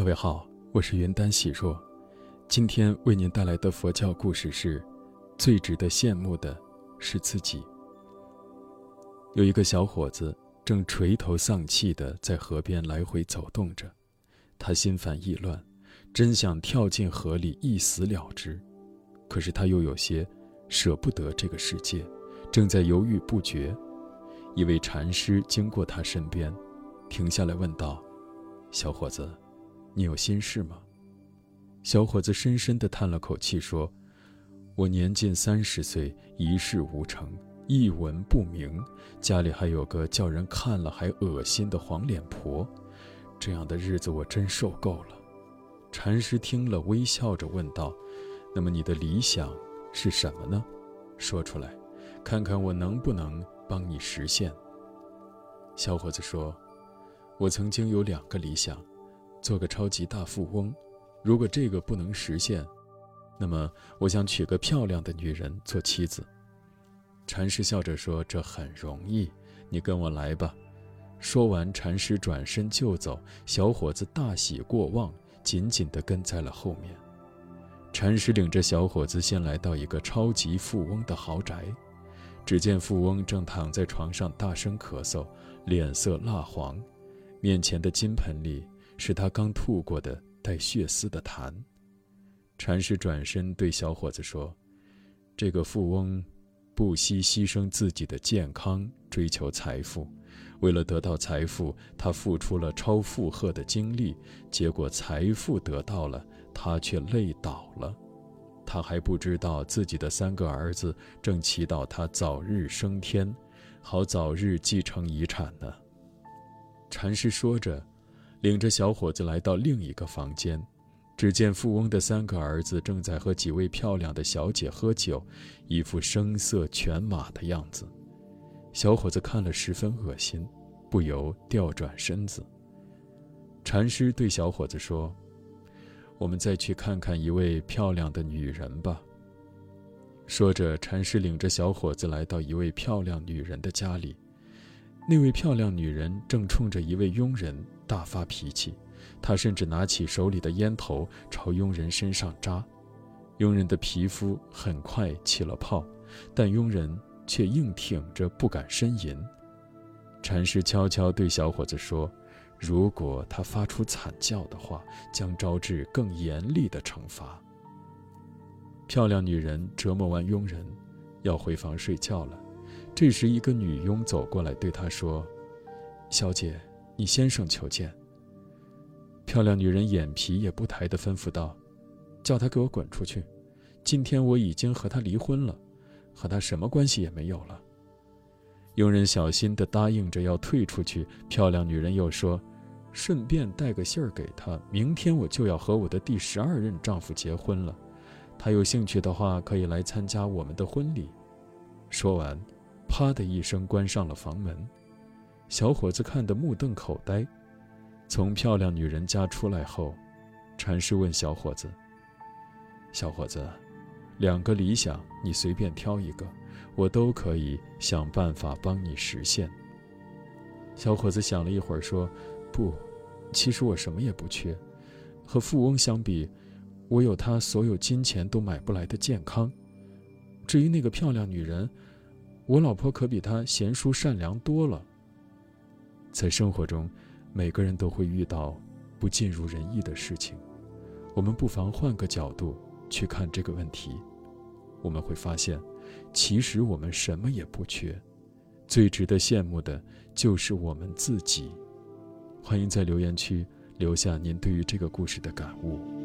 各位好，我是云丹喜若，今天为您带来的佛教故事是：最值得羡慕的是自己。有一个小伙子正垂头丧气地在河边来回走动着，他心烦意乱，真想跳进河里一死了之，可是他又有些舍不得这个世界，正在犹豫不决。一位禅师经过他身边，停下来问道：“小伙子。”你有心事吗？小伙子深深地叹了口气说：“我年近三十岁，一事无成，一文不名，家里还有个叫人看了还恶心的黄脸婆，这样的日子我真受够了。”禅师听了，微笑着问道：“那么你的理想是什么呢？说出来，看看我能不能帮你实现。”小伙子说：“我曾经有两个理想。”做个超级大富翁，如果这个不能实现，那么我想娶个漂亮的女人做妻子。禅师笑着说：“这很容易，你跟我来吧。”说完，禅师转身就走，小伙子大喜过望，紧紧地跟在了后面。禅师领着小伙子先来到一个超级富翁的豪宅，只见富翁正躺在床上大声咳嗽，脸色蜡黄，面前的金盆里。是他刚吐过的带血丝的痰。禅师转身对小伙子说：“这个富翁，不惜牺牲自己的健康追求财富，为了得到财富，他付出了超负荷的精力，结果财富得到了，他却累倒了。他还不知道自己的三个儿子正祈祷他早日升天，好早日继承遗产呢。”禅师说着。领着小伙子来到另一个房间，只见富翁的三个儿子正在和几位漂亮的小姐喝酒，一副声色犬马的样子。小伙子看了十分恶心，不由调转身子。禅师对小伙子说：“我们再去看看一位漂亮的女人吧。”说着，禅师领着小伙子来到一位漂亮女人的家里。那位漂亮女人正冲着一位佣人大发脾气，他甚至拿起手里的烟头朝佣人身上扎，佣人的皮肤很快起了泡，但佣人却硬挺着不敢呻吟。禅师悄悄对小伙子说：“如果他发出惨叫的话，将招致更严厉的惩罚。”漂亮女人折磨完佣人，要回房睡觉了。这时，一个女佣走过来，对他说：“小姐，你先生求见。”漂亮女人眼皮也不抬地吩咐道：“叫他给我滚出去！今天我已经和他离婚了，和他什么关系也没有了。”佣人小心地答应着要退出去。漂亮女人又说：“顺便带个信儿给他，明天我就要和我的第十二任丈夫结婚了，他有兴趣的话，可以来参加我们的婚礼。”说完。啪的一声，关上了房门。小伙子看得目瞪口呆。从漂亮女人家出来后，禅师问小伙子：“小伙子，两个理想，你随便挑一个，我都可以想办法帮你实现。”小伙子想了一会儿，说：“不，其实我什么也不缺。和富翁相比，我有他所有金钱都买不来的健康。至于那个漂亮女人……”我老婆可比她贤淑善良多了。在生活中，每个人都会遇到不尽如人意的事情，我们不妨换个角度去看这个问题，我们会发现，其实我们什么也不缺，最值得羡慕的就是我们自己。欢迎在留言区留下您对于这个故事的感悟。